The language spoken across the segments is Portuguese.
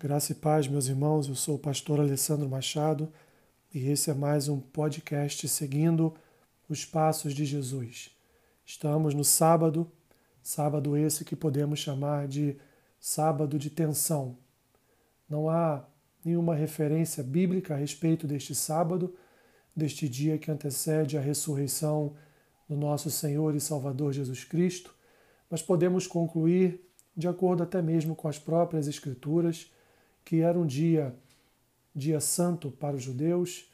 Graça e paz, meus irmãos. Eu sou o pastor Alessandro Machado e esse é mais um podcast seguindo os passos de Jesus. Estamos no sábado, sábado esse que podemos chamar de sábado de tensão. Não há nenhuma referência bíblica a respeito deste sábado, deste dia que antecede a ressurreição do nosso Senhor e Salvador Jesus Cristo, mas podemos concluir, de acordo até mesmo com as próprias Escrituras, que era um dia, dia santo para os judeus,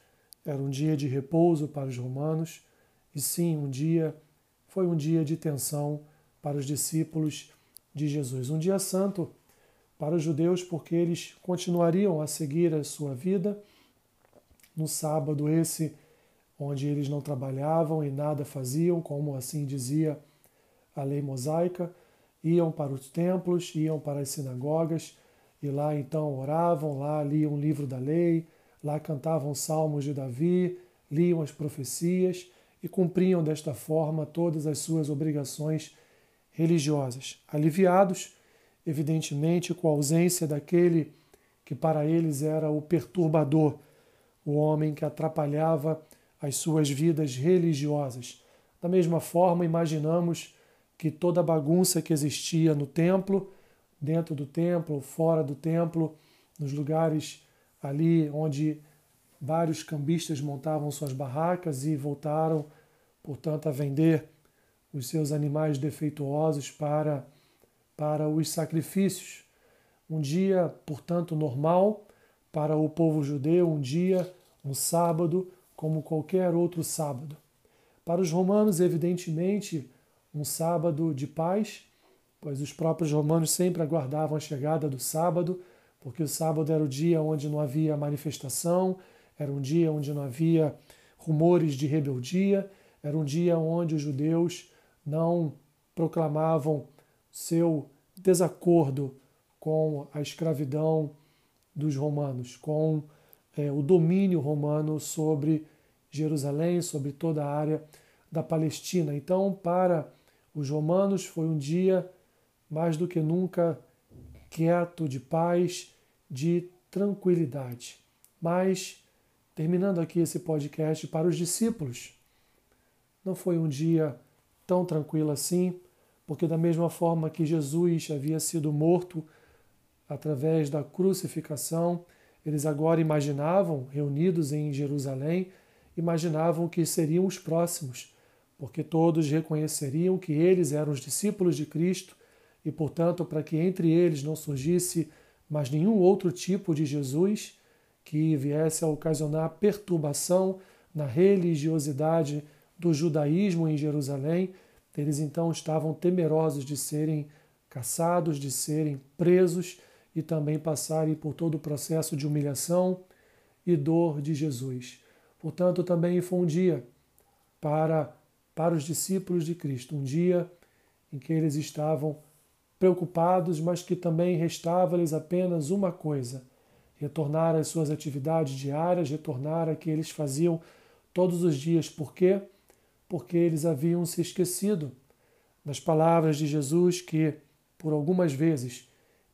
era um dia de repouso para os romanos, e sim, um dia foi um dia de tensão para os discípulos de Jesus. Um dia santo para os judeus, porque eles continuariam a seguir a sua vida no sábado, esse onde eles não trabalhavam e nada faziam, como assim dizia a lei mosaica, iam para os templos, iam para as sinagogas, e lá então oravam, lá liam o livro da lei, lá cantavam salmos de Davi, liam as profecias e cumpriam desta forma todas as suas obrigações religiosas, aliviados, evidentemente, com a ausência daquele que para eles era o perturbador, o homem que atrapalhava as suas vidas religiosas. Da mesma forma, imaginamos que toda a bagunça que existia no templo dentro do templo, fora do templo, nos lugares ali onde vários cambistas montavam suas barracas e voltaram, portanto, a vender os seus animais defeituosos para, para os sacrifícios. Um dia, portanto, normal para o povo judeu, um dia, um sábado, como qualquer outro sábado. Para os romanos, evidentemente, um sábado de paz pois os próprios romanos sempre aguardavam a chegada do sábado, porque o sábado era o dia onde não havia manifestação, era um dia onde não havia rumores de rebeldia, era um dia onde os judeus não proclamavam seu desacordo com a escravidão dos romanos, com é, o domínio romano sobre Jerusalém, sobre toda a área da Palestina. Então, para os romanos, foi um dia mais do que nunca quieto, de paz, de tranquilidade. Mas, terminando aqui esse podcast para os discípulos, não foi um dia tão tranquilo assim, porque, da mesma forma que Jesus havia sido morto através da crucificação, eles agora imaginavam, reunidos em Jerusalém, imaginavam que seriam os próximos, porque todos reconheceriam que eles eram os discípulos de Cristo e, portanto, para que entre eles não surgisse mais nenhum outro tipo de Jesus que viesse a ocasionar perturbação na religiosidade do judaísmo em Jerusalém, eles então estavam temerosos de serem caçados, de serem presos e também passarem por todo o processo de humilhação e dor de Jesus. Portanto, também foi um dia para, para os discípulos de Cristo, um dia em que eles estavam preocupados, mas que também restava-lhes apenas uma coisa: retornar às suas atividades diárias, retornar a que eles faziam todos os dias. Por quê? Porque eles haviam se esquecido das palavras de Jesus que, por algumas vezes,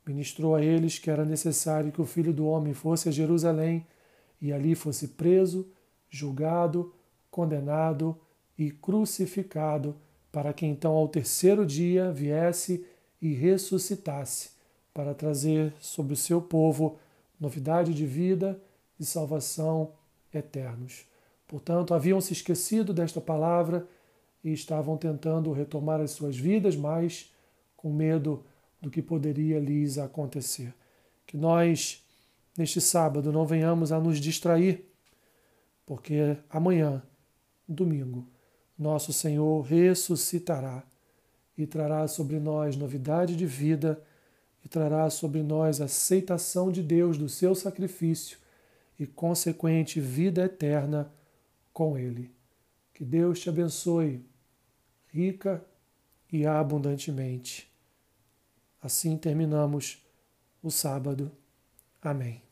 ministrou a eles que era necessário que o Filho do Homem fosse a Jerusalém e ali fosse preso, julgado, condenado e crucificado, para que então ao terceiro dia viesse e ressuscitasse para trazer sobre o seu povo novidade de vida e salvação eternos. Portanto, haviam se esquecido desta palavra e estavam tentando retomar as suas vidas, mas com medo do que poderia lhes acontecer. Que nós, neste sábado, não venhamos a nos distrair, porque amanhã, domingo, nosso Senhor ressuscitará e trará sobre nós novidade de vida e trará sobre nós aceitação de Deus do seu sacrifício e consequente vida eterna com Ele. Que Deus te abençoe rica e abundantemente. Assim terminamos o sábado. Amém.